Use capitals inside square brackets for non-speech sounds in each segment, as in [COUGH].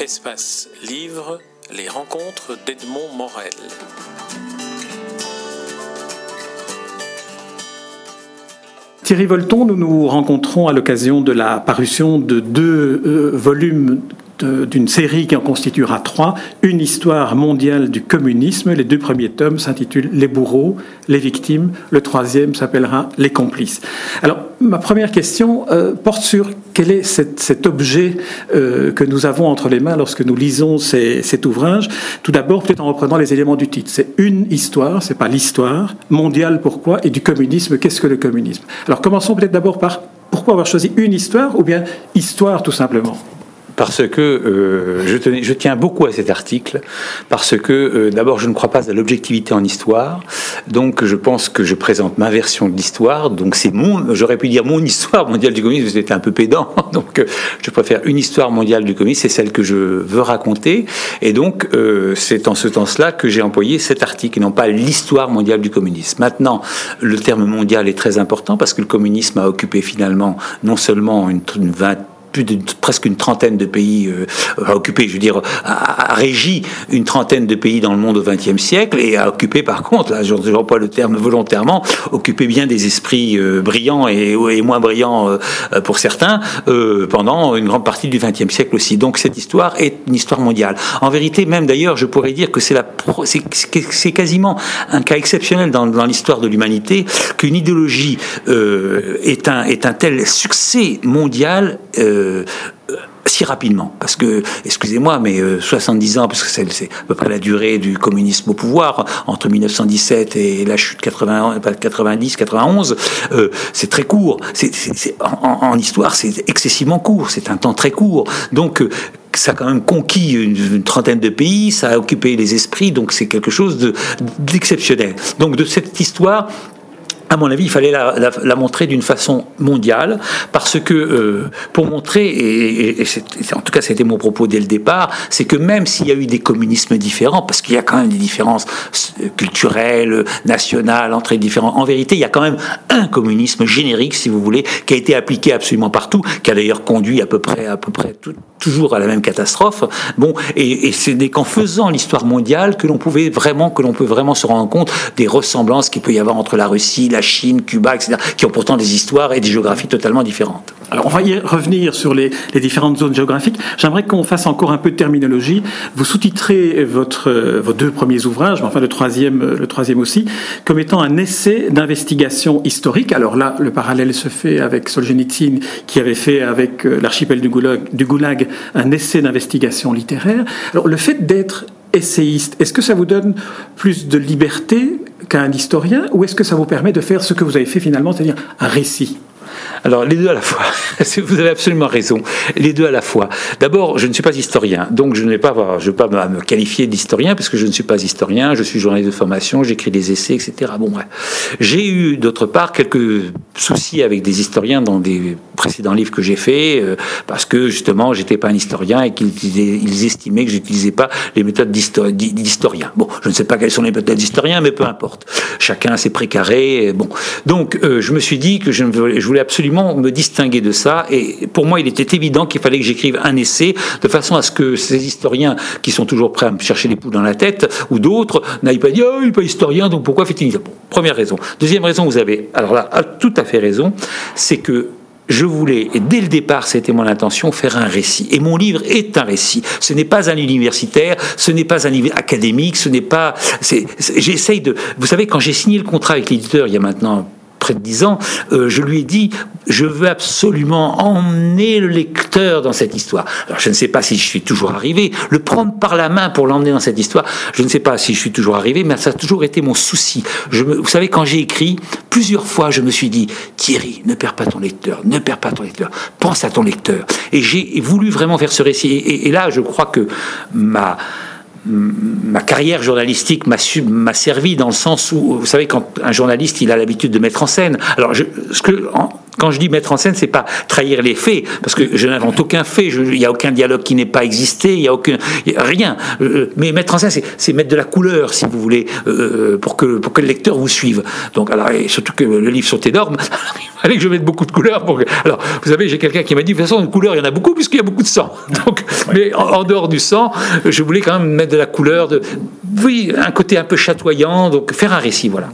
Espace Livre, les rencontres d'Edmond Morel. Thierry Volton, nous nous rencontrons à l'occasion de la parution de deux euh, volumes d'une série qui en constituera trois, une histoire mondiale du communisme. Les deux premiers tomes s'intitulent Les bourreaux, les victimes. Le troisième s'appellera Les complices. Alors, ma première question euh, porte sur quel est cet, objet euh, que nous avons entre les mains lorsque nous lisons cet ouvrage. Tout d'abord, peut-être en reprenant les éléments du titre. C'est une histoire, c'est pas l'histoire. Mondiale, pourquoi Et du communisme, qu'est-ce que le communisme? Alors, commençons peut-être d'abord par pourquoi avoir choisi une histoire ou bien histoire tout simplement? Parce que euh, je, tenais, je, tiens beaucoup à cet article, parce que euh, d'abord je ne crois pas à l'objectivité en histoire, donc je pense que je présente ma version de l'histoire, donc c'est mon, j'aurais pu dire mon histoire mondiale du communisme, c'était un peu pédant, [LAUGHS] donc euh, je préfère une histoire mondiale du communisme, c'est celle que je veux raconter, et donc c'est en ce sens-là que j'ai employé cet article, et non pas l'histoire mondiale du communisme. Maintenant, le terme mondial est très important parce que le communisme a occupé finalement non seulement une, une vingtaine presque une trentaine de pays euh, a occupé, je veux dire, a, régi une trentaine de pays dans le monde au XXe siècle et a occupé par contre, là j'emploie le terme volontairement, occupé bien des esprits euh, brillants et, moins brillants euh, pour certains pendant une grande partie du XXe siècle aussi. Donc cette histoire est une histoire mondiale. En vérité, même d'ailleurs, je pourrais dire que c'est la, c'est quasiment un cas exceptionnel dans, l'histoire de l'humanité qu'une idéologie est un tel succès mondial. Euh, si rapidement. Parce que, excusez-moi, mais 70 euh, ans, parce que c'est à peu près la durée du communisme au pouvoir, entre 1917 et la chute 80, 90, 91, c'est très court. C'est, en, histoire, c'est excessivement court. C'est un temps très court. Donc, euh, ça a quand même conquis une, trentaine de pays, ça a occupé les esprits, donc c'est quelque chose de, d'exceptionnel. Donc de cette histoire, à mon avis, il fallait la, montrer d'une façon mondiale, parce que euh, pour montrer, et, en tout cas c'était mon propos dès le départ, c'est que même s'il y a eu des communismes différents, parce qu'il y a quand même des différences euh, culturelles, nationales, entre les différents, en vérité, il y a quand même un communisme générique, si vous voulez, qui a été appliqué absolument partout, qui a d'ailleurs conduit à peu près, à peu près toujours à la même catastrophe. Bon, et, et ce n'est qu'en faisant l'histoire mondiale que l'on pouvait vraiment, que l'on peut vraiment se rendre compte des ressemblances qu'il peut y avoir entre la Russie, la Chine, Cuba, etc., qui ont pourtant des histoires et des géographies totalement différentes. Alors, on va y revenir sur les, différentes zones géographiques. J'aimerais qu'on fasse encore un peu de terminologie. Vous sous-titrez votre, vos deux premiers ouvrages, mais enfin le troisième, le troisième aussi, comme étant un essai d'investigation historique. Alors là, le parallèle se fait avec Solzhenitsyn, qui avait fait avec euh, l'archipel du Goulag, du Goulag un essai d'investigation littéraire. Alors, le fait d'être essayiste, est-ce que ça vous donne plus de liberté qu'un historien ou est-ce que ça vous permet de faire ce que vous avez fait finalement, c'est-à-dire un récit? Alors, les deux à la fois. [LAUGHS] Vous avez absolument raison. Les deux à la fois. D'abord, je ne suis pas historien, donc je ne vais pas, avoir, je vais pas me qualifier d'historien parce que je ne suis pas historien. Je suis journaliste de formation, j'écris des essais, etc. Bon, J'ai eu d'autre part quelques soucis avec des historiens dans des précédents livres que j'ai faits euh, parce que justement, j'étais pas un historien et qu'ils estimaient que j'utilisais pas les méthodes d'historien. Bon, je ne sais pas quelles sont les méthodes d'historien, mais peu importe. Chacun a ses précarés. Bon, donc euh, je me suis dit que je, je voulais absolument me distinguer de ça. Et pour moi, il était évident qu'il fallait que j'écrive un essai de façon à ce que ces historiens qui sont toujours prêts à me chercher les poules dans la tête ou d'autres n'aillent pas dire oh, il n'est pas historien, donc pourquoi fait-il ça? Première raison. Deuxième raison, vous avez alors là tout à fait raison, c'est que je voulais, et dès le départ, c'était mon intention, faire un récit. Et mon livre est un récit. Ce n'est pas un universitaire, ce n'est pas un livre académique, ce n'est pas. J'essaye de. Vous savez, quand j'ai signé le contrat avec l'éditeur il y a maintenant près de dix ans, euh, je lui ai dit, je veux absolument emmener le lecteur dans cette histoire. Alors je ne sais pas si je suis toujours arrivé, le prendre par la main pour l'emmener dans cette histoire, je ne sais pas si je suis toujours arrivé, mais ça a toujours été mon souci. Je me, vous savez, quand j'ai écrit, plusieurs fois je me suis dit, Thierry, ne perds pas ton lecteur, ne perds pas ton lecteur, pense à ton lecteur. Et j'ai voulu vraiment faire ce récit. et là, je crois que ma ma carrière journalistique m'a servi dans le sens où, vous savez, quand un journaliste il a l'habitude de mettre en scène. Alors, ce que, Quand je dis mettre en scène, c'est pas trahir les faits, parce que je n'invente aucun fait, il n'y a aucun dialogue qui n'ait pas existé, il n'y a aucun, rien. Euh, mais mettre en scène, c'est mettre de la couleur, si vous voulez, euh, pour, que, pour que le lecteur vous suive. Donc, alors, et surtout que le livre sont énorme, [LAUGHS] il fallait que je mette beaucoup de couleurs. Pour Alors, vous savez, j'ai quelqu'un qui m'a dit, de toute façon, une couleur, il y en a beaucoup, puisqu'il y a beaucoup de sang. [LAUGHS] Donc, mais en, dehors du sang, je voulais quand même mettre de la couleur, de, oui, un côté un peu chatoyant, donc faire un récit, voilà.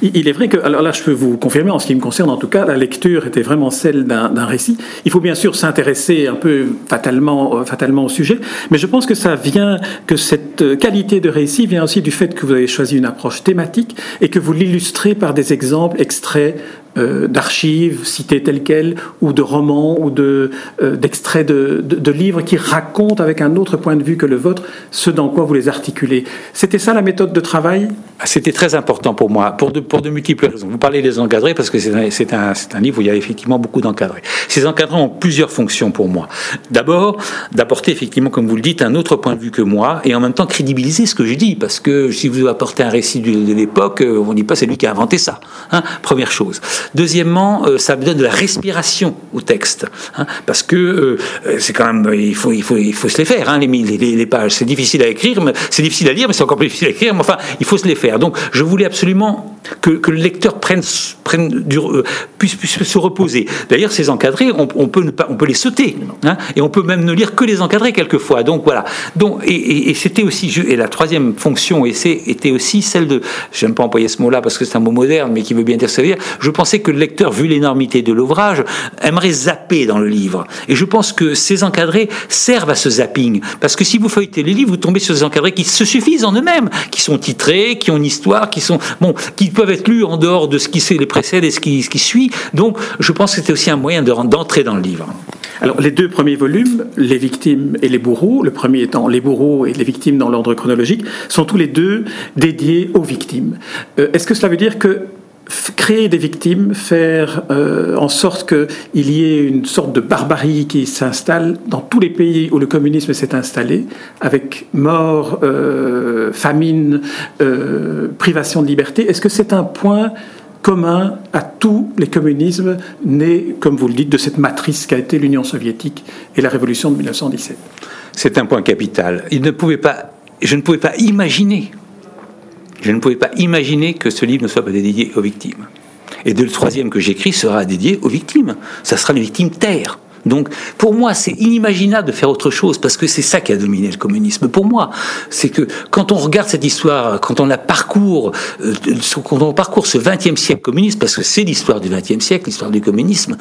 Il est vrai que, alors là, je peux vous confirmer, en ce qui me concerne en tout cas, la lecture était vraiment celle d'un récit. Il faut bien sûr s'intéresser un peu fatalement, euh, fatalement au sujet, mais je pense que ça vient, que cette qualité de récit vient aussi du fait que vous avez choisi une approche thématique et que vous l'illustrez par des exemples extraits euh, d'archives citées telles quelles, ou de romans, ou de, euh, d'extraits de, de, livres qui racontent avec un autre point de vue que le vôtre ce dans quoi vous les articulez. C'était ça la méthode de travail? C'était très important pour moi, pour de, pour de multiples raisons. Vous parlez des encadrés parce que c'est un, un, un livre où il y a effectivement beaucoup d'encadrés. Ces encadrés ont plusieurs fonctions pour moi. D'abord, d'apporter effectivement, comme vous le dites, un autre point de vue que moi, et en même temps crédibiliser ce que je dis, parce que si vous apportez un récit de, l'époque, euh, on ne dit pas c'est lui qui a inventé ça. Hein Première chose. Deuxièmement, euh, ça me donne de la respiration au texte, hein, parce que euh, c'est quand même, il faut, il faut, il faut se les faire, hein, les, les, les, pages. C'est difficile à écrire, c'est difficile à lire, mais c'est encore plus difficile à écrire. Mais enfin, il faut se les faire. Donc, je voulais absolument que, que le lecteur prenne, prenne euh, puisse, puisse, se reposer. D'ailleurs, ces encadrés, on, on, peut, on peut les sauter, hein, et on peut même ne lire que les encadrés quelquefois. Donc voilà. Donc, et, et, c'était aussi, et la troisième fonction était aussi celle de, j'aime pas employer ce mot-là parce que c'est un mot moderne, mais qui veut bien dire ça veut dire, je que le lecteur, vu l'énormité de l'ouvrage, aimerait zapper dans le livre. Et je pense que ces encadrés servent à ce zapping. Parce que si vous feuilletez les livres, vous tombez sur des encadrés qui se suffisent en eux-mêmes, qui sont titrés, qui ont une histoire, qui sont, bon, qui peuvent être lus en dehors de ce qui les précède et ce qui, ce qui suit. Donc, je pense que c'était aussi un moyen d'entrer dans le livre. Alors, les deux premiers volumes, Les victimes et les bourreaux, le premier étant Les bourreaux et les victimes dans l'ordre chronologique, sont tous les deux dédiés aux victimes. Euh, est-ce que cela veut dire que créer des victimes, faire euh, en sorte qu'il y ait une sorte de barbarie qui s'installe dans tous les pays où le communisme s'est installé, avec mort, euh, famine, euh, privation de liberté. Est-ce que c'est un point commun à tous les communismes nés, comme vous le dites, de cette matrice qu'a été l'Union soviétique et la révolution de 1917 C'est un point capital. Je ne pouvais pas imaginer je ne pouvais pas imaginer que ce livre ne soit pas dédié aux victimes. Et le troisième que j'écris sera dédié aux victimes. Ça sera les victimes terre. Donc, pour moi, c'est inimaginable de faire autre chose parce que c'est ça qui a dominé le communisme. Pour moi, c'est que quand on regarde cette histoire, quand on la parcourt, euh, quand on parcourt ce XXe siècle communiste, parce que c'est l'histoire du XXe siècle, l'histoire du communisme,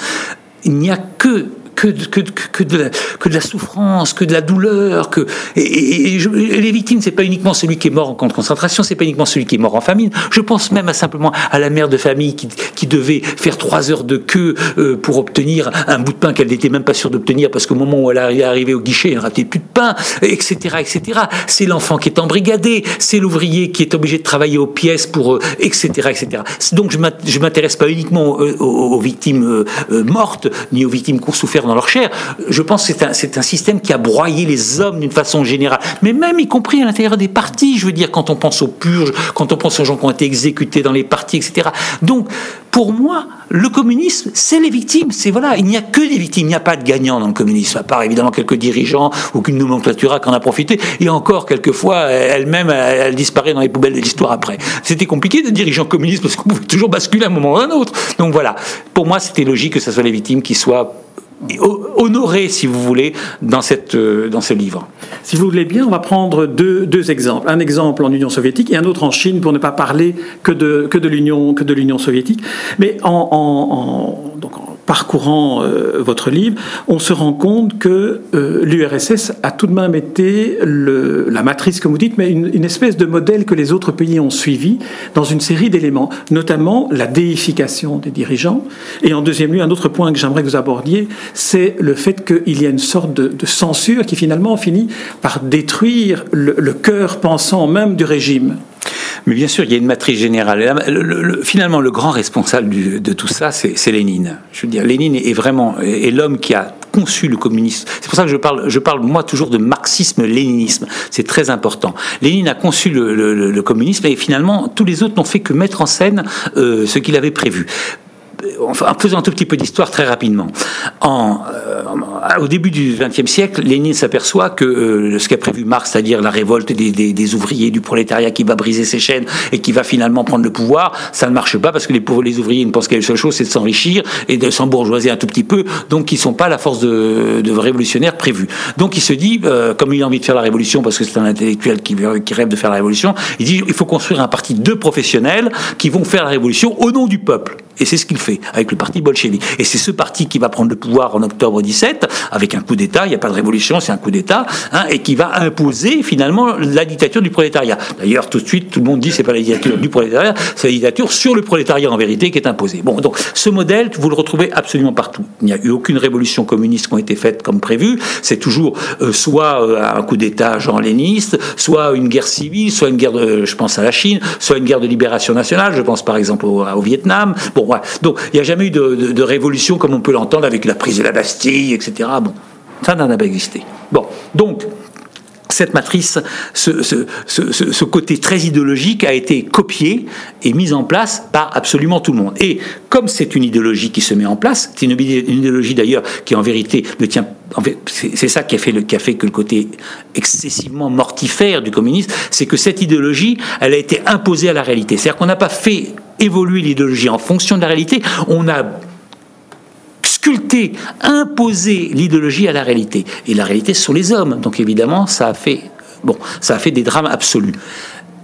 il n'y a que que, de la, souffrance, que de la douleur, que les victimes, c'est pas uniquement celui qui est mort en camp de concentration, c'est pas uniquement celui qui est mort en famine. Je pense même à simplement à la mère de famille qui, devait faire trois heures de queue euh, pour obtenir un bout de pain qu'elle n'était même pas sûre d'obtenir parce qu'au moment où elle est arrivée au guichet, elle n'avait plus de pain, etc., etc. C'est l'enfant qui est embrigadé, c'est l'ouvrier qui est obligé de travailler aux pièces pour, etc., euh, etc. Donc je m'intéresse pas uniquement aux, aux, victimes euh, mortes ni aux victimes qui ont souffert leur chair. Je pense que c'est un, système qui a broyé les hommes d'une façon générale, mais même y compris à l'intérieur des partis. Je veux dire, quand on pense aux purges, quand on pense aux gens qui ont été exécutés dans les partis, etc. Donc, pour moi, le communisme, c'est les victimes. C'est voilà, il n'y a que des victimes. Il n'y a pas de gagnants dans le communisme, à part évidemment quelques dirigeants ou qu'une nomenclature qui en a profité. Et encore, quelquefois, elle-même, elle, disparaît dans les poubelles de l'histoire après. C'était compliqué de dirigeant communiste parce qu'on pouvait toujours basculer à un moment ou à un autre. Donc voilà, pour moi, c'était logique que ce soit les victimes qui soient honoré, si vous voulez, dans, cette, euh, dans ce livre. Si vous voulez bien, on va prendre deux, deux, exemples. Un exemple en Union soviétique et un autre en Chine pour ne pas parler que de, que de l'Union soviétique. Mais en, donc en parcourant euh, votre livre, on se rend compte que euh, l'URSS a tout de même été la matrice, comme vous dites, mais une, espèce de modèle que les autres pays ont suivi dans une série d'éléments, notamment la déification des dirigeants. Et en deuxième lieu, un autre point que j'aimerais que vous abordiez, c'est le fait qu'il y a une sorte de, censure qui finalement finit par détruire le cœur pensant même du régime. Mais bien sûr, il y a une matrice générale. finalement, le grand responsable de tout ça, c'est Lénine. Je veux dire, Lénine est vraiment est, l'homme qui a conçu le communisme. C'est pour ça que je parle, je parle moi toujours de marxisme-léninisme. C'est très important. Lénine a conçu le, communisme et finalement tous les autres n'ont fait que mettre en scène euh, ce qu'il avait prévu en faisant un tout petit peu d'histoire très rapidement. En, au début du XXe siècle, Lénine s'aperçoit que ce qu'a prévu Marx, c'est-à-dire la révolte des, des, ouvriers, du prolétariat qui va briser ses chaînes et qui va finalement prendre le pouvoir, ça ne marche pas parce que les, les ouvriers ne pensent qu'à une seule chose, c'est de s'enrichir et de s'embourgeoiser un tout petit peu, donc ils ne sont pas la force de, de révolutionnaire prévue. Donc il se dit, comme il a envie de faire la révolution parce que c'est un intellectuel qui, qui rêve de faire la révolution, il dit il faut construire un parti de professionnels qui vont faire la révolution au nom du peuple. Et c'est ce qu'il fait avec le parti bolchevique. Et c'est ce parti qui va prendre le pouvoir en octobre 17, avec un coup d'État, il n'y a pas de révolution, c'est un coup d'État, hein, et qui va imposer finalement la dictature du prolétariat. D'ailleurs, tout de suite, tout le monde dit c'est pas la dictature du prolétariat, c'est la dictature sur le prolétariat en vérité qui est imposée. Bon, donc ce modèle, vous le retrouvez absolument partout. Il n'y a eu aucune révolution communiste qui a été faite comme prévu. C'est toujours euh, soit euh, un coup d'État genre léniste, soit une guerre civile, soit une guerre, de, je pense à la Chine, soit une guerre de libération nationale, je pense par exemple au, au Vietnam. Bon, donc il n'y a jamais eu de, révolution comme on peut l'entendre avec la prise de la Bastille, etc. Bon, ça n'en a pas existé. Bon, donc cette matrice, ce, côté très idéologique a été copié et mis en place par absolument tout le monde. Et comme c'est une idéologie qui se met en place, c'est une, idéologie d'ailleurs qui en vérité ne tient c'est ça qui a, fait le, qui a fait que le côté excessivement mortifère du communisme, c'est que cette idéologie, elle a été imposée à la réalité. C'est-à-dire qu'on n'a pas fait évoluer l'idéologie en fonction de la réalité, on a sculpté, imposé l'idéologie à la réalité. Et la réalité, ce sont les hommes. Donc évidemment, ça a fait, ça a fait des drames absolus.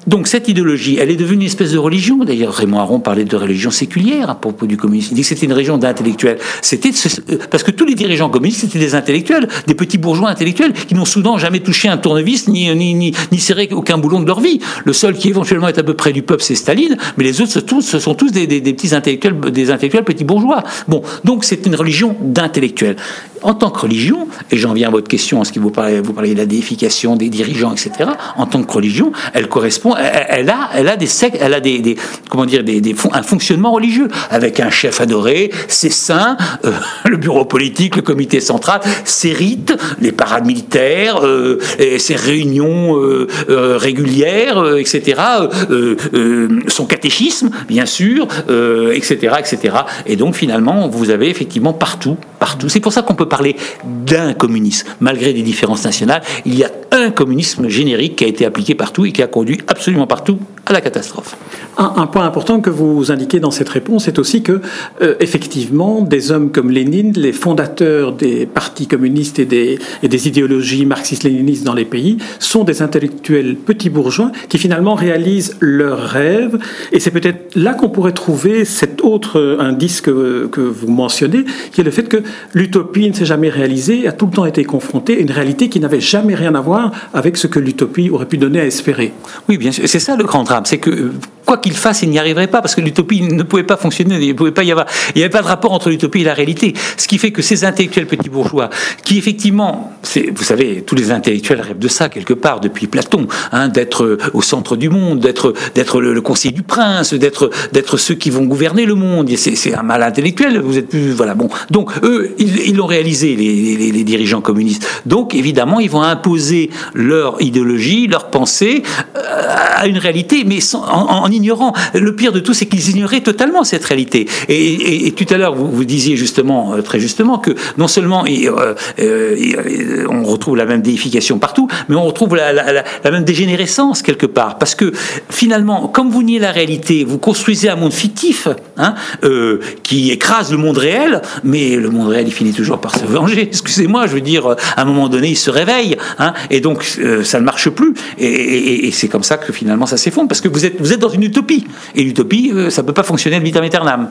Donc cette idéologie, elle est devenue une espèce de religion. D'ailleurs, Raymond Aron parlait de religion séculière à propos du communisme. Il dit que c'était une religion d'intellectuels. C'était euh, parce que tous les dirigeants communistes étaient des intellectuels, des petits bourgeois intellectuels qui n'ont soudain jamais touché un tournevis ni, ni, ni, ni serré aucun boulon de leur vie. Le seul qui éventuellement est à peu près du peuple, c'est Staline, mais les autres, ce sont tous des, des, des petits intellectuels, des intellectuels petits bourgeois. Bon, donc c'est une religion d'intellectuels en tant que religion, et j'en viens à votre question, en ce qui vous parlez, vous parlez de la déification des dirigeants, etc. En tant que religion, elle correspond, elle, a, elle a des sectes, elle a des, comment dire, des, un fonctionnement religieux avec un chef adoré, ses saints, euh, [LAUGHS] le bureau politique, le comité central, ses rites, les parades militaires, euh, ses réunions euh, régulières, etc. son catéchisme, bien sûr, etc., etc. Et donc finalement, vous avez effectivement partout, partout. C'est pour ça qu'on peut parler d'un communisme. Malgré des différences nationales, il y a un communisme générique qui a été appliqué partout et qui a conduit absolument partout à la catastrophe. Un, point important que vous indiquez dans cette réponse est aussi que, euh, effectivement, des hommes comme Lénine, les fondateurs des partis communistes et des, et des idéologies marxistes-léninistes dans les pays, sont des intellectuels petits bourgeois qui finalement réalisent leurs rêves. Et c'est peut-être là qu'on pourrait trouver cet autre indice que, que vous mentionnez, qui est le fait que l'utopie ne s'est jamais réalisée, a tout le temps été confrontée à une réalité qui n'avait jamais rien à voir avec ce que l'utopie aurait pu donner à espérer. Oui, bien sûr. C'est ça le grand drame. C'est que quoi qu'il fasse, il n'y arriverait pas parce que l'utopie ne pouvait pas fonctionner. Il n'y avait pas de rapport entre l'utopie et la réalité. Ce qui fait que ces intellectuels petits bourgeois, qui effectivement, vous savez, tous les intellectuels rêvent de ça quelque part depuis Platon, hein, d'être au centre du monde, d'être d'être le, conseiller du prince, d'être ceux qui vont gouverner le monde. C'est un mal intellectuel. Vous êtes plus voilà bon. Donc eux, ils l'ont réalisé les, les, dirigeants communistes. Donc évidemment, ils vont imposer leur idéologie, leur pensée euh, à une réalité, mais en, ignorant. Le pire de tout, c'est qu'ils ignoraient totalement cette réalité. Et, tout à l'heure, vous, disiez justement, euh, très justement, que non seulement euh, euh, on retrouve la même déification partout, mais on retrouve la, même dégénérescence quelque part. Parce que finalement, comme vous niez la réalité, vous construisez un monde fictif hein, qui écrase le monde réel, mais le monde réel, il finit toujours par se venger. [LAUGHS] Excusez-moi, je veux dire, à un moment donné, il se réveille, hein, et donc ça ne marche plus. Et c'est comme ça que finalement ça s'effondre, parce que vous êtes, vous êtes dans une utopie. Et l'utopie, euh, ça ne peut pas fonctionner de vitam aeternam.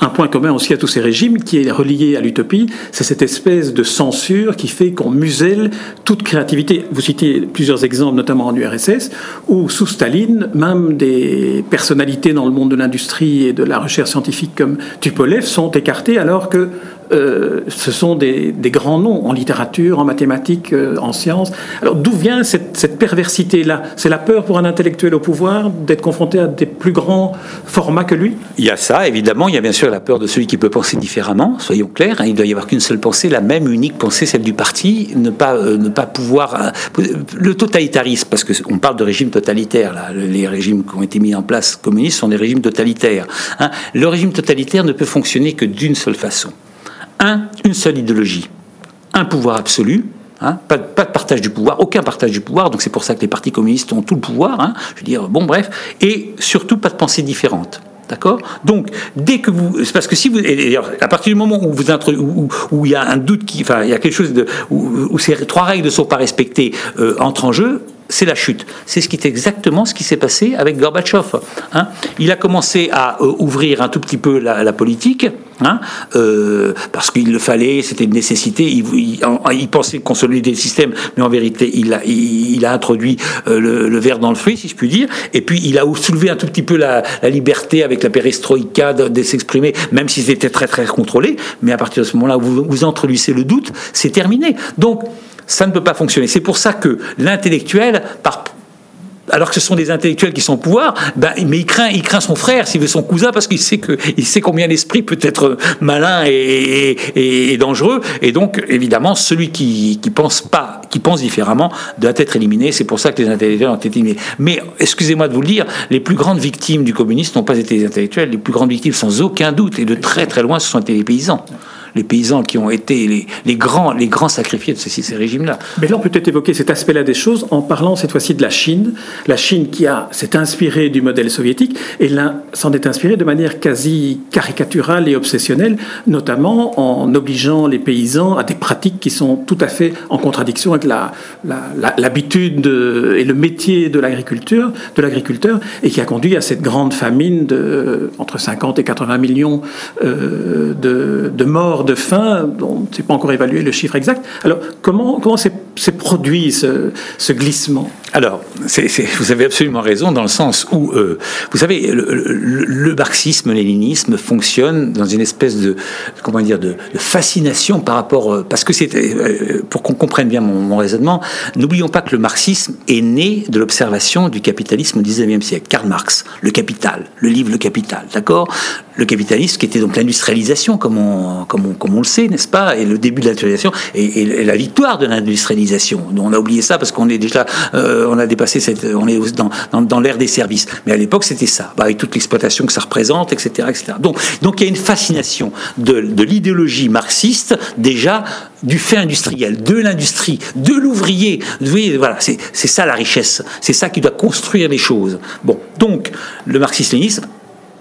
Un point commun aussi à tous ces régimes qui est relié à l'utopie, c'est cette espèce de censure qui fait qu'on muselle toute créativité. Vous citez plusieurs exemples, notamment en URSS, où sous Staline, même des personnalités dans le monde de l'industrie et de la recherche scientifique comme Tupolev sont écartées alors que euh, ce sont des, grands noms en littérature, en mathématiques, euh, en sciences. Alors d'où vient cette, perversité-là? C'est la peur pour un intellectuel au pouvoir d'être confronté à des plus grands formats que lui? Il y a ça, évidemment. Il y a bien sûr la peur de celui qui peut penser différemment, soyons clairs. Hein. Il doit y avoir qu'une seule pensée, la même unique pensée, celle du parti, ne pas, ne pas pouvoir... le totalitarisme, parce qu'on parle de régime totalitaire, là, les régimes qui ont été mis en place communistes sont des régimes totalitaires. Hein. Le régime totalitaire ne peut fonctionner que d'une seule façon. Un, une seule idéologie. Un pouvoir absolu, hein. pas, de partage du pouvoir, aucun partage du pouvoir, donc c'est pour ça que les partis communistes ont tout le pouvoir, hein. je veux dire, bon bref, et surtout pas de pensée différente. D'accord? Donc, dès que vous. Parce que si vous. à partir du moment où, où, il y a un doute, qui, enfin, il y a quelque chose de. où, ces trois règles ne sont pas respectées, euh, entre en jeu, c'est la chute. C'est ce qui est exactement ce qui s'est passé avec Gorbatchev. Hein. Il a commencé à euh, ouvrir un tout petit peu la, politique, hein, euh, parce qu'il le fallait, c'était une nécessité. Il, pensait consolider le système, mais en vérité, il a, introduit euh, le, verre dans le fruit, si je puis dire. Et puis, il a soulevé un tout petit peu la, liberté avec la perestroïka de, s'exprimer, même si c'était très très contrôlé. Mais à partir de ce moment-là, vous, vous introduisez le doute, c'est terminé. Donc, ça ne peut pas fonctionner. C'est pour ça que l'intellectuel, alors que ce sont des intellectuels qui sont au pouvoir, ben, mais il craint, il craint son frère, s'il veut son cousin, parce qu'il sait que, il sait combien l'esprit peut être malin et, dangereux. Et donc, évidemment, celui qui, qui pense pas, qui pense différemment, doit être éliminé. C'est pour ça que les intellectuels ont été éliminés. Mais, excusez-moi de vous le dire, les plus grandes victimes du communisme n'ont pas été les intellectuels. Les plus grandes victimes, sans aucun doute, et de très très loin, ce sont été les paysans les paysans qui ont été les, grands, les grands sacrifiés de ces, régimes-là. Mais là, on peut peut-être évoquer cet aspect-là des choses en parlant cette fois-ci de la Chine. La Chine qui s'est inspirée du modèle soviétique et s'en est inspirée de manière quasi caricaturale et obsessionnelle, notamment en obligeant les paysans à des pratiques qui sont tout à fait en contradiction avec l'habitude et le métier de l'agriculture, de l'agriculteur, et qui a conduit à cette grande famine de entre 50 et 80 millions euh, de, de morts de faim, on ne sait pas encore évalué le chiffre exact. Alors, comment, comment s'est, produit ce, glissement? Alors, vous avez absolument raison dans le sens où, euh, vous savez, le, marxisme, léninisme fonctionne dans une espèce de, comment dire, de, fascination par rapport, euh, parce que c'est, euh, pour qu'on comprenne bien mon, raisonnement, n'oublions pas que le marxisme est né de l'observation du capitalisme au XIXe siècle. Karl Marx, Le Capital, le livre Le Capital, d'accord? Le capitalisme qui était donc l'industrialisation, comme on, comme comme on le sait, n'est-ce pas Et le début de l'industrialisation et, la victoire de l'industrialisation. On a oublié ça parce qu'on est déjà, euh, on a dépassé cette, on est dans, dans, l'ère des services. Mais à l'époque, c'était ça, bah, avec toute l'exploitation que ça représente, etc., etc. Donc, donc il y a une fascination de, l'idéologie marxiste déjà du fait industriel, de l'industrie, de l'ouvrier. Vous voyez, c'est ça la richesse. C'est ça qui doit construire les choses. Bon, donc le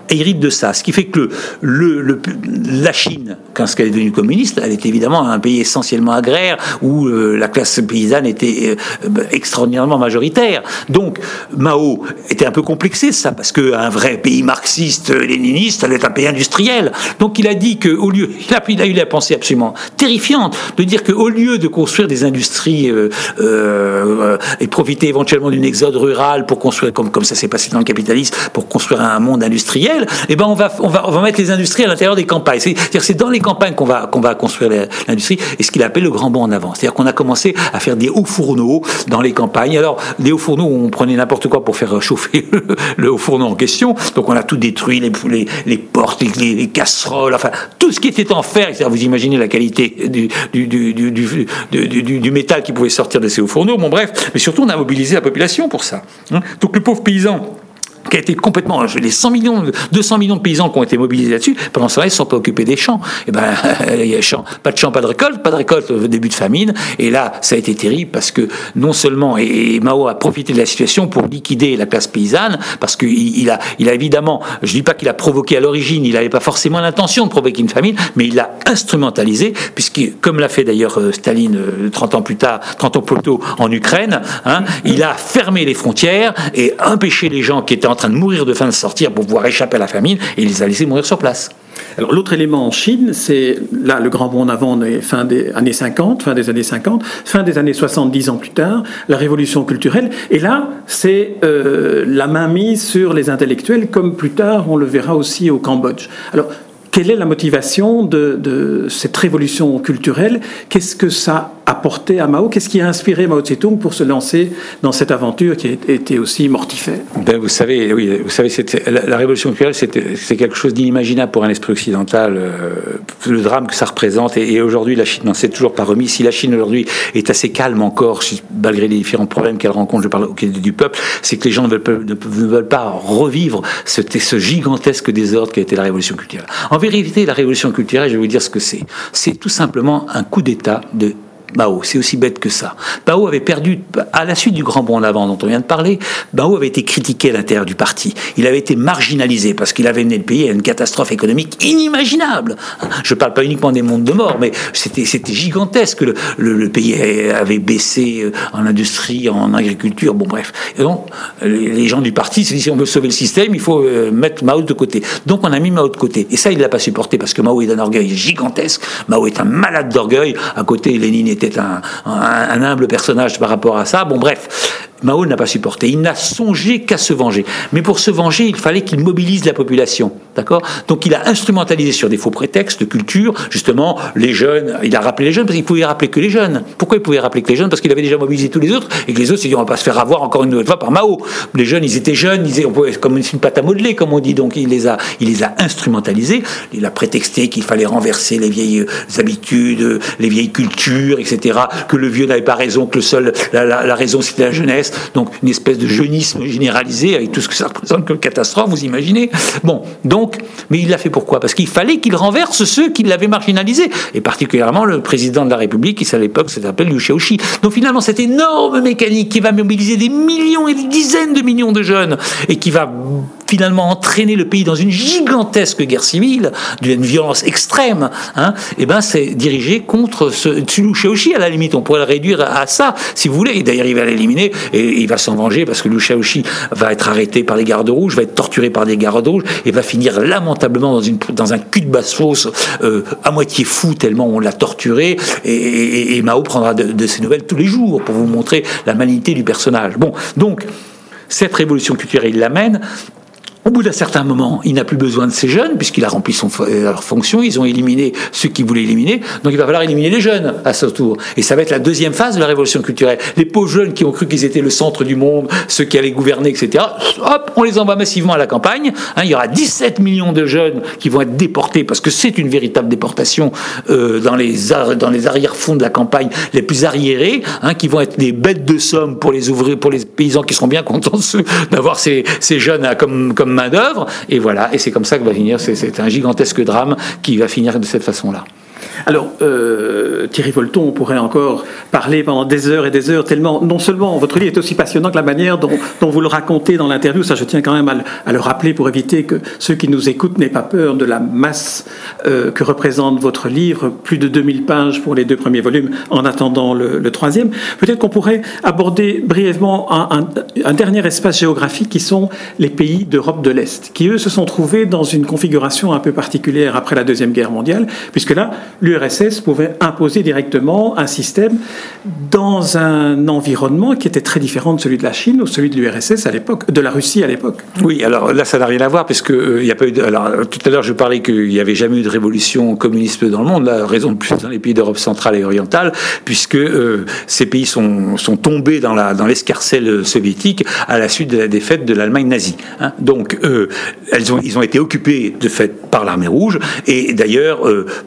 hérite de ça. Ce qui fait que le, la Chine, quand elle est devenue communiste, elle était évidemment un pays essentiellement agraire où euh, la classe paysanne était euh, extraordinairement majoritaire. Donc Mao était un peu complexé ça parce qu'un vrai pays marxiste, léniniste, elle est un pays industriel. Donc il a dit que au lieu, il a, eu la pensée absolument terrifiante de dire qu'au lieu de construire des industries euh, et profiter éventuellement d'une exode rural pour construire comme comme ça s'est passé dans le capitalisme pour construire un monde industriel eh ben on va, on va, on va mettre les industries à l'intérieur des campagnes. C'est-à-dire c'est dans les campagnes qu'on va, qu'on va construire l'industrie et ce qu'il appelle le grand bond en avant. C'est-à-dire qu'on a commencé à faire des hauts fourneaux dans les campagnes. Alors, les hauts fourneaux, on prenait n'importe quoi pour faire chauffer [LAUGHS] le, haut fourneau en question. Donc, on a tout détruit, les, les, les portes, les, casseroles, enfin, tout ce qui était en fer. Vous imaginez la qualité du, du, du, du, du métal qui pouvait sortir de ces hauts fourneaux. Bon, bref. Mais surtout, on a mobilisé la population pour ça. Hein. Donc, le pauvre paysan, qui a été complètement, les 100 millions, 200 millions de paysans qui ont été mobilisés là-dessus, pendant ce temps-là, ils ne sont pas occupés des champs. Et eh ben, [LAUGHS] il y a pas de champs, pas de récolte, pas de récolte au début de famine. Et là, ça a été terrible parce que non seulement, et, Mao a profité de la situation pour liquider la classe paysanne, parce qu'il il a, il a évidemment, je dis pas qu'il a provoqué à l'origine, il n'avait pas forcément l'intention de provoquer une famine, mais il l'a instrumentalisé, puisque, comme l'a fait d'ailleurs euh, Staline 30 euh, ans plus tard, 30 ans plus tôt en Ukraine, hein, il a fermé les frontières et empêché les gens qui étaient en train de mourir de faim de sortir pour pouvoir échapper à la famine et il les a laissés mourir sur place. Alors l'autre élément en Chine, c'est là le grand bond en avant est fin des années 50, fin des années 50, fin des années 70 ans plus tard, la révolution culturelle. Et là, c'est euh, la main mise sur les intellectuels, comme plus tard on le verra aussi au Cambodge. Alors quelle est la motivation de, cette révolution culturelle? Qu'est-ce que ça a apporté à Mao? Qu'est-ce qui a inspiré Mao Tse-tung pour se lancer dans cette aventure qui a été aussi mortifère? Ben, Vous savez, oui, vous savez, la, révolution culturelle, c'est quelque chose d'inimaginable pour un esprit occidental. Euh, le drame que ça représente, et, aujourd'hui, la Chine n'en s'est toujours pas remis. Si la Chine aujourd'hui est assez calme encore, malgré les différents problèmes qu'elle rencontre, je parle du peuple, c'est que les gens ne veulent, ne veulent pas revivre ce, gigantesque désordre qui a été la révolution culturelle. Vérité, la révolution culturelle, je vais vous dire ce que c'est. C'est tout simplement un coup d'État de Mao. C'est aussi bête que ça. Mao avait perdu, à la suite du grand bond en avant dont on vient de parler, Mao avait été critiqué à l'intérieur du parti. Il avait été marginalisé parce qu'il avait mené le pays à une catastrophe économique inimaginable. Je ne parle pas uniquement des mondes de mort, mais c'était, gigantesque. Le, pays avait baissé euh, en industrie, en agriculture, bon bref. Et donc, les gens du parti se disent si on veut sauver le système, il faut euh, mettre Mao de côté. Donc on a mis Mao de côté. Et ça, il ne l'a pas supporté parce que Mao est d'un orgueil gigantesque. Mao est un malade d'orgueil. À côté, Lénine était un, un, humble personnage par rapport à ça. Bon, bref, Mao n'a pas supporté. Il n'a songé qu'à se venger. Mais pour se venger, il fallait qu'il mobilise la population. D'accord? Donc il a instrumentalisé sur des faux prétextes de culture, justement, les jeunes. Il a rappelé les jeunes parce qu'il pouvait rappeler que les jeunes. Pourquoi il pouvait rappeler que les jeunes? Parce qu'il avait déjà mobilisé tous les autres et que les autres s'est dit on va pas se faire avoir encore une nouvelle fois par Mao. Les jeunes, ils étaient jeunes, ils étaient, comme une pâte à modeler, comme on dit. Donc il les a, il les a instrumentalisés. Il a prétexté qu'il fallait renverser les vieilles habitudes, les vieilles cultures, etc. Que le vieux n'avait pas raison, que le seul, la, la raison c'était la jeunesse donc une espèce de jeunisme généralisé avec tout ce que ça représente comme catastrophe, vous imaginez. Bon, donc, mais il l'a fait pourquoi? Parce qu'il fallait qu'il renverse ceux qui l'avaient marginalisé, et particulièrement le président de la République, qui à l'époque s'appelle Liu Xiaoxi. Donc finalement, cette énorme mécanique qui va mobiliser des millions et des dizaines de millions de jeunes, et qui va finalement entraîner le pays dans une gigantesque guerre civile, d'une violence extrême, hein, et eh ben c'est dirigé contre ce Liu Xiaoxi, à la limite, on pourrait le réduire à ça, si vous voulez, et d'ailleurs il va l'éliminer, et il va s'en venger parce que Xiaoxi va être arrêté par les gardes rouges, va être torturé par des gardes rouges, et va finir lamentablement dans, une, dans un cul de basse fosse, euh, à moitié fou tellement on l'a torturé, et, Mao prendra de, de ses nouvelles tous les jours pour vous montrer la malignité du personnage. Bon, donc, cette révolution culturelle, il l'amène. Au bout d'un certain moment, il n'a plus besoin de ces jeunes, puisqu'il a rempli son, euh, leur fonction, ils ont éliminé ceux qui voulaient éliminer, donc il va falloir éliminer les jeunes à ce tour. Et ça va être la deuxième phase de la révolution culturelle. Les pauvres jeunes qui ont cru qu'ils étaient le centre du monde, ceux qui allaient gouverner, etc., hop, on les envoie massivement à la campagne. Hein, il y aura 17 millions de jeunes qui vont être déportés, parce que c'est une véritable déportation euh, dans les, dans les arrière-fonds de la campagne les plus arriérés, hein, qui vont être des bêtes de somme pour les ouvriers, pour les paysans qui seront bien contents d'avoir ces, jeunes à, comme, comme d'œuvre Et voilà, et c'est comme ça que va finir. C'est un gigantesque drame qui va finir de cette façon-là. Alors, euh, Thierry Volton, on pourrait encore parler pendant des heures et des heures, tellement, non seulement votre livre est aussi passionnant que la manière dont, vous le racontez dans l'interview, ça je tiens quand même à, le rappeler pour éviter que ceux qui nous écoutent n'aient pas peur de la masse euh, que représente votre livre, plus de 2000 pages pour les deux premiers volumes, en attendant le, troisième. Peut-être qu'on pourrait aborder brièvement un, un, dernier espace géographique qui sont les pays d'Europe de l'Est, qui eux se sont trouvés dans une configuration un peu particulière après la Deuxième Guerre mondiale, puisque là, l'URSS pouvait imposer directement un système dans un environnement qui était très différent de celui de la Chine ou celui de l'URSS à l'époque, de la Russie à l'époque. Oui, alors là, ça n'a rien à voir, puisque euh, il y a pas eu. alors, tout à l'heure, je parlais qu'il n'y avait jamais eu de révolution communiste dans le monde. La raison de plus dans les pays d'Europe centrale et orientale, puisque euh, ces pays sont, sont tombés dans la dans l'escarcelle soviétique à la suite de la défaite de l'Allemagne nazie. Hein. Donc, euh, elles ont, ils ont été occupés de fait par l'armée rouge, et d'ailleurs,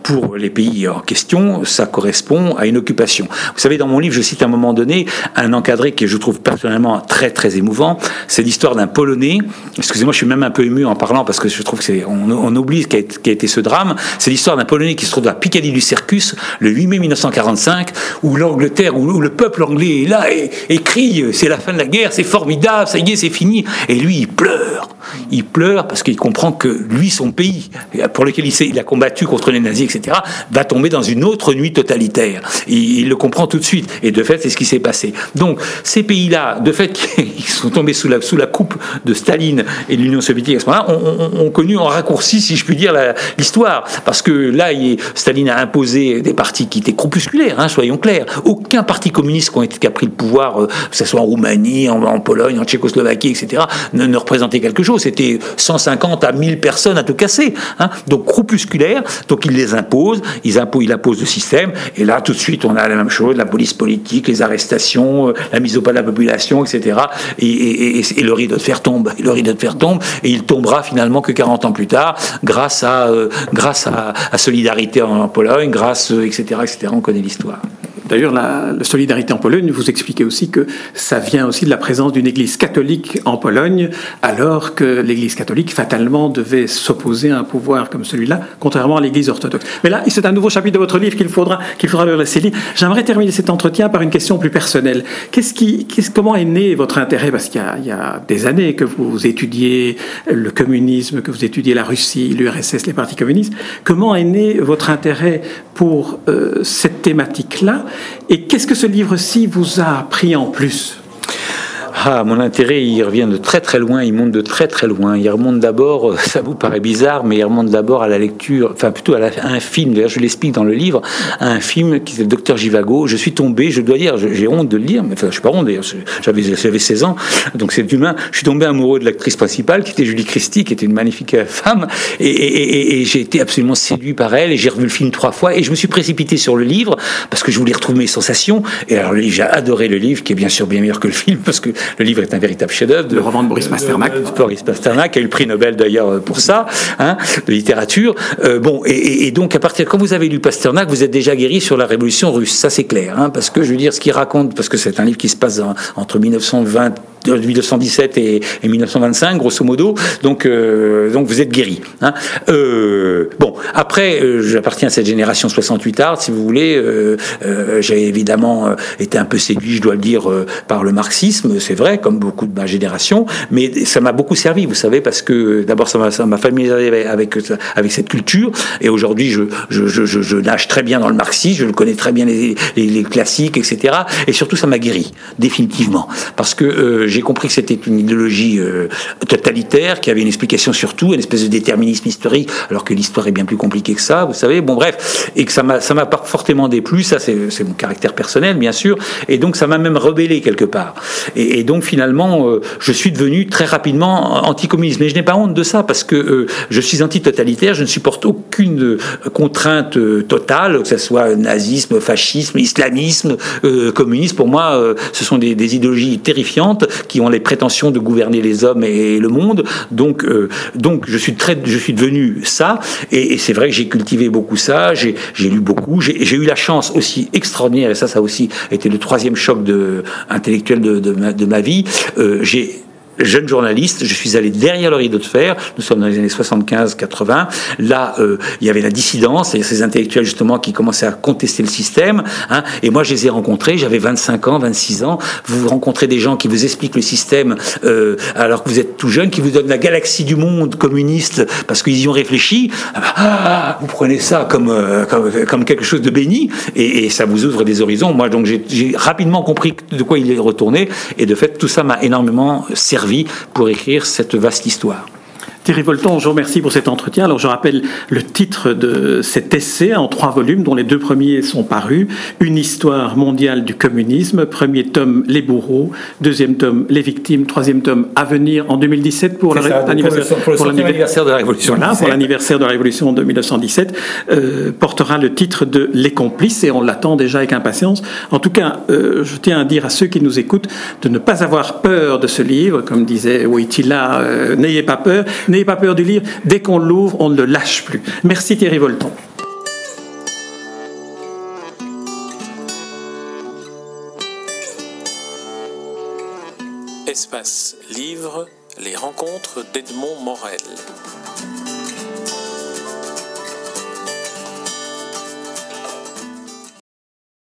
pour les pays en question, ça correspond à une occupation. Vous savez, dans mon livre, je cite à un moment donné un encadré que je trouve personnellement très très émouvant. C'est l'histoire d'un Polonais. Excusez-moi, je suis même un peu ému en parlant parce que je trouve que c'est on, on oublie qu'a été ce drame. C'est l'histoire d'un Polonais qui se trouve à Piccadilly du Circus le 8 mai 1945, où l'Angleterre, où, le peuple anglais est là et, crie c'est la fin de la guerre, c'est formidable, ça y est, c'est fini. Et lui, il pleure. Il pleure parce qu'il comprend que lui, son pays, pour lequel il, il a combattu contre les nazis, etc., va va tomber dans une autre nuit totalitaire. Il, le comprend tout de suite. Et de fait, c'est ce qui s'est passé. Donc, ces pays-là, de fait, [LAUGHS] qui sont tombés sous la, sous la coupe de Staline et de l'Union soviétique à ce moment-là, ont, connu en raccourci, si je puis dire, l'histoire. Parce que là, Staline a imposé des partis qui étaient crépusculaires, hein, soyons clairs. Aucun parti communiste qui, a pris le pouvoir, euh, que ce soit en Roumanie, en, Pologne, en Tchécoslovaquie, etc., ne, représentait quelque chose. C'était 150 à 1000 personnes à tout casser. Hein. Donc, crépusculaire. Donc, il les impose. Ils imposent, il impose le système. Et là, tout de suite, on a la même chose la police politique, les arrestations, euh, la mise au pas de la population, etc. Et, le rideau de fer tombe. Et le rideau de fer tombe. Et il tombera finalement que 40 ans plus tard, grâce à, euh, grâce à, Solidarité en, Pologne, grâce, etc., euh, etc. On connaît l'histoire. D'ailleurs, la, solidarité en Pologne, vous expliquez aussi que ça vient aussi de la présence d'une Église catholique en Pologne, alors que l'Église catholique fatalement devait s'opposer à un pouvoir comme celui-là, contrairement à l'Église orthodoxe. Mais là, c'est un nouveau chapitre de votre livre qu'il faudra qu'il faudra le laisser lire. J'aimerais terminer cet entretien par une question plus personnelle. Comment est né votre intérêt? Parce qu'il y, y, a des années que vous étudiez le communisme, que vous étudiez la Russie, l'URSS, les partis communistes. Comment est né votre intérêt pour euh, cette thématique-là? Et qu'est-ce que ce livre-ci vous a appris en plus? Ah, mon intérêt, il revient de très très loin, il monte de très très loin. Il remonte d'abord, euh, [LAUGHS] ça vous paraît bizarre, mais il remonte d'abord à la lecture, enfin plutôt à, un film, d'ailleurs je l'explique dans le livre, à un film qui s'appelle Docteur Givago. Je suis tombé, je dois dire, j'ai honte de le lire, mais enfin je suis pas honte d'ailleurs, j'avais, j'avais 16 ans, donc c'est humain. Je suis tombé amoureux de l'actrice principale qui était Julie Christie, qui était une magnifique femme, et, j'ai été absolument séduit par elle, et j'ai revu le film trois fois, et je me suis précipité sur le livre, parce que je voulais retrouver mes sensations, et alors j'ai adoré le livre, qui est bien sûr bien meilleur que le film, parce que le livre est un véritable chef-d'œuvre. Le roman de Boris Pasternak. Boris Pasternak a eu le prix Nobel d'ailleurs pour ça, hein, de littérature. Euh, bon, et, donc à partir quand vous avez lu Pasternak, vous êtes déjà guéri sur la révolution russe, ça c'est clair, hein, parce que je veux dire ce qu'il raconte, parce que c'est un livre qui se passe entre 1920 1917 et, 1925, grosso modo. Donc, euh, donc vous êtes guéri. Hein. Euh, bon, après, euh, j'appartiens à cette génération 68 art, si vous voulez. J'ai évidemment été un peu séduit, je dois le dire, par le marxisme, vrai, comme beaucoup de ma génération, mais ça m'a beaucoup servi, vous savez, parce que d'abord, ça m'a familiarisé avec, avec cette culture, et aujourd'hui, je, je, nage très bien dans le marxisme, je connais très bien les, les, classiques, etc. Et surtout, ça m'a guéri, définitivement, parce que j'ai compris que c'était une idéologie euh, totalitaire, qui avait une explication sur tout, une espèce de déterminisme historique, alors que l'histoire est bien plus compliquée que ça, vous savez. Bon, bref, et que ça m'a, fortement déplu. Ça, c'est, mon caractère personnel, bien sûr. Et donc, ça m'a même rebellé quelque part. Donc, finalement, euh, je suis devenu très rapidement anticommuniste. Mais je n'ai pas honte de ça, parce que euh, je suis anti-totalitaire, je ne supporte aucune contrainte totale, que ce soit nazisme, fascisme, islamisme, communisme. Pour moi, ce sont des, idéologies terrifiantes qui ont les prétentions de gouverner les hommes et le monde. Donc, euh, donc je suis très, je suis devenu ça. Et, c'est vrai que j'ai cultivé beaucoup ça. J'ai lu beaucoup. J'ai eu la chance aussi extraordinaire, et ça, ça a aussi été le troisième choc de, intellectuel de, de, de ma vie. Euh, j'ai jeune journaliste, je suis allé derrière le rideau de fer, nous sommes dans les années 75-80, là euh, il y avait la dissidence, et ces intellectuels justement qui commençaient à contester le système, hein, et moi je les ai rencontrés, j'avais 25 ans, 26 ans, vous rencontrez des gens qui vous expliquent le système euh, alors que vous êtes tout jeune, qui vous donnent la galaxie du monde communiste parce qu'ils y ont réfléchi, ah bah, ah, vous prenez ça comme, euh, comme, quelque chose de béni, et, et, ça vous ouvre des horizons. Moi donc j'ai rapidement compris de quoi il est retourné, et de fait tout ça m'a énormément servi pour écrire cette vaste histoire. Thierry Volton, je vous remercie pour cet entretien. Alors je rappelle le titre de cet essai en trois volumes dont les deux premiers sont parus. Une histoire mondiale du communisme, premier tome Les bourreaux, deuxième tome Les victimes, troisième tome à venir en 2017 pour l'anniversaire de la Révolution. pour l'anniversaire de la Révolution de 1917, euh, portera le titre de Les complices et on l'attend déjà avec impatience. En tout cas, euh, je tiens à dire à ceux qui nous écoutent de ne pas avoir peur de ce livre, comme disait Wojtyla, euh, n'ayez pas peur N'ayez pas peur du livre. Dès qu'on l'ouvre, on ne le lâche plus. Merci Thierry Volton. Espace Livre, les rencontres d'Edmond Morel.